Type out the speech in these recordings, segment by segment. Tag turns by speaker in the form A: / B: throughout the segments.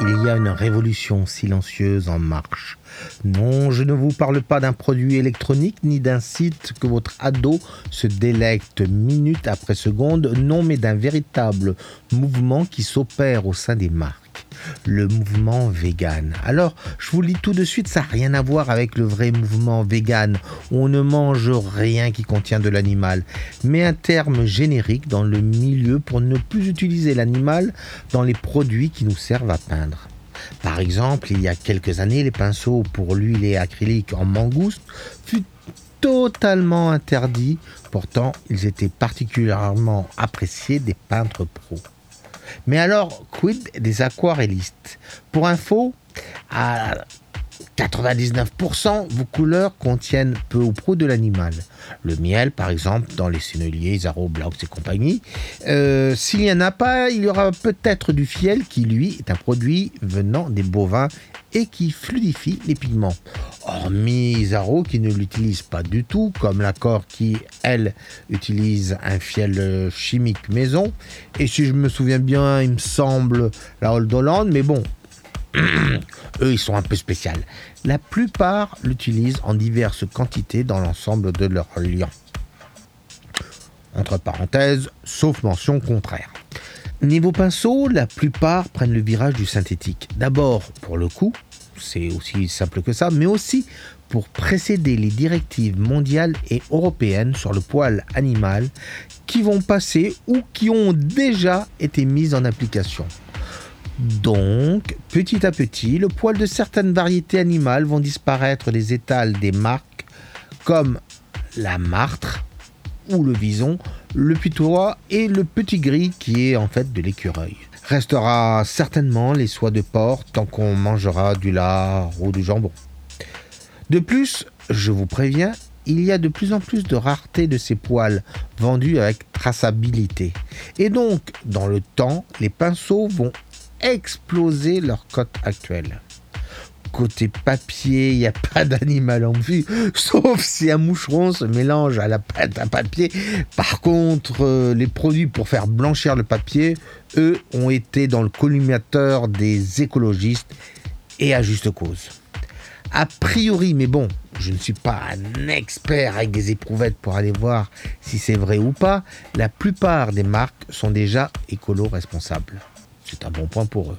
A: il y a une révolution silencieuse en marche. Non, je ne vous parle pas d'un produit électronique ni d'un site que votre ado se délecte minute après seconde, non, mais d'un véritable mouvement qui s'opère au sein des marques le mouvement vegan. Alors, je vous lis tout de suite, ça n'a rien à voir avec le vrai mouvement vegan, on ne mange rien qui contient de l'animal, mais un terme générique dans le milieu pour ne plus utiliser l'animal dans les produits qui nous servent à peindre. Par exemple, il y a quelques années, les pinceaux pour l'huile et acrylique en mangouste furent totalement interdits, pourtant ils étaient particulièrement appréciés des peintres pros. Mais alors, quid des aquarellistes Pour info, à 99%, vos couleurs contiennent peu ou prou de l'animal. Le miel, par exemple, dans les senneliers, Zaro, Blaux et compagnie. Euh, s'il n'y en a pas, il y aura peut-être du fiel qui, lui, est un produit venant des bovins et qui fluidifie les pigments. Hormis Zaro qui ne l'utilise pas du tout, comme l'accord qui, elle, utilise un fiel chimique maison. Et si je me souviens bien, il me semble la Old Holland, mais bon, eux, ils sont un peu spéciaux. La plupart l'utilisent en diverses quantités dans l'ensemble de leur liant. Entre parenthèses, sauf mention contraire. Niveau pinceau, la plupart prennent le virage du synthétique. D'abord pour le coup, c'est aussi simple que ça, mais aussi pour précéder les directives mondiales et européennes sur le poil animal qui vont passer ou qui ont déjà été mises en application. Donc, petit à petit, le poil de certaines variétés animales vont disparaître des étals des marques comme la martre ou le vison, le pitois et le petit gris qui est en fait de l'écureuil. Restera certainement les soies de porc tant qu'on mangera du lard ou du jambon. De plus, je vous préviens, il y a de plus en plus de rareté de ces poils vendus avec traçabilité. Et donc, dans le temps, les pinceaux vont exploser leur cote actuelle. Côté papier, il n'y a pas d'animal en vue, sauf si un moucheron se mélange à la pâte à papier. Par contre, euh, les produits pour faire blanchir le papier, eux, ont été dans le collimateur des écologistes et à juste cause. A priori, mais bon, je ne suis pas un expert avec des éprouvettes pour aller voir si c'est vrai ou pas, la plupart des marques sont déjà écolo-responsables. C'est un bon point pour eux.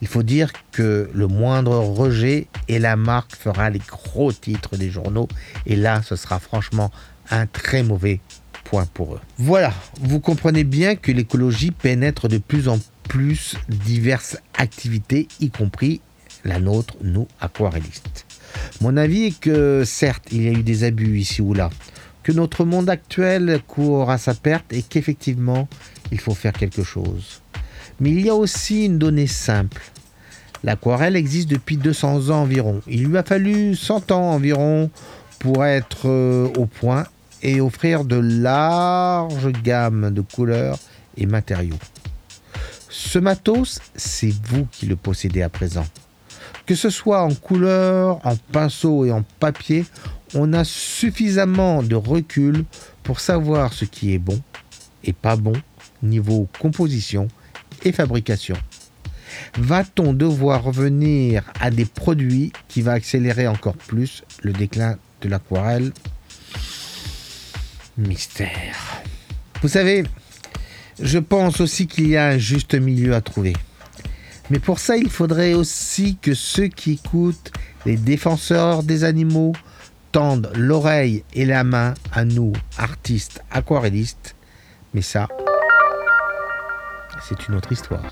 A: Il faut dire que le moindre rejet et la marque fera les gros titres des journaux. Et là, ce sera franchement un très mauvais point pour eux. Voilà, vous comprenez bien que l'écologie pénètre de plus en plus diverses activités, y compris la nôtre, nous, aquarellistes. Mon avis est que certes, il y a eu des abus ici ou là, que notre monde actuel court à sa perte et qu'effectivement, il faut faire quelque chose. Mais il y a aussi une donnée simple. L'aquarelle existe depuis 200 ans environ. Il lui a fallu 100 ans environ pour être euh, au point et offrir de larges gammes de couleurs et matériaux. Ce matos, c'est vous qui le possédez à présent. Que ce soit en couleur, en pinceau et en papier, on a suffisamment de recul pour savoir ce qui est bon et pas bon niveau composition fabrication. Va-t-on devoir revenir à des produits qui va accélérer encore plus le déclin de l'aquarelle? Mystère. Vous savez, je pense aussi qu'il y a un juste milieu à trouver. Mais pour ça, il faudrait aussi que ceux qui écoutent les défenseurs des animaux tendent l'oreille et la main à nous, artistes aquarellistes. Mais ça, c'est une autre histoire.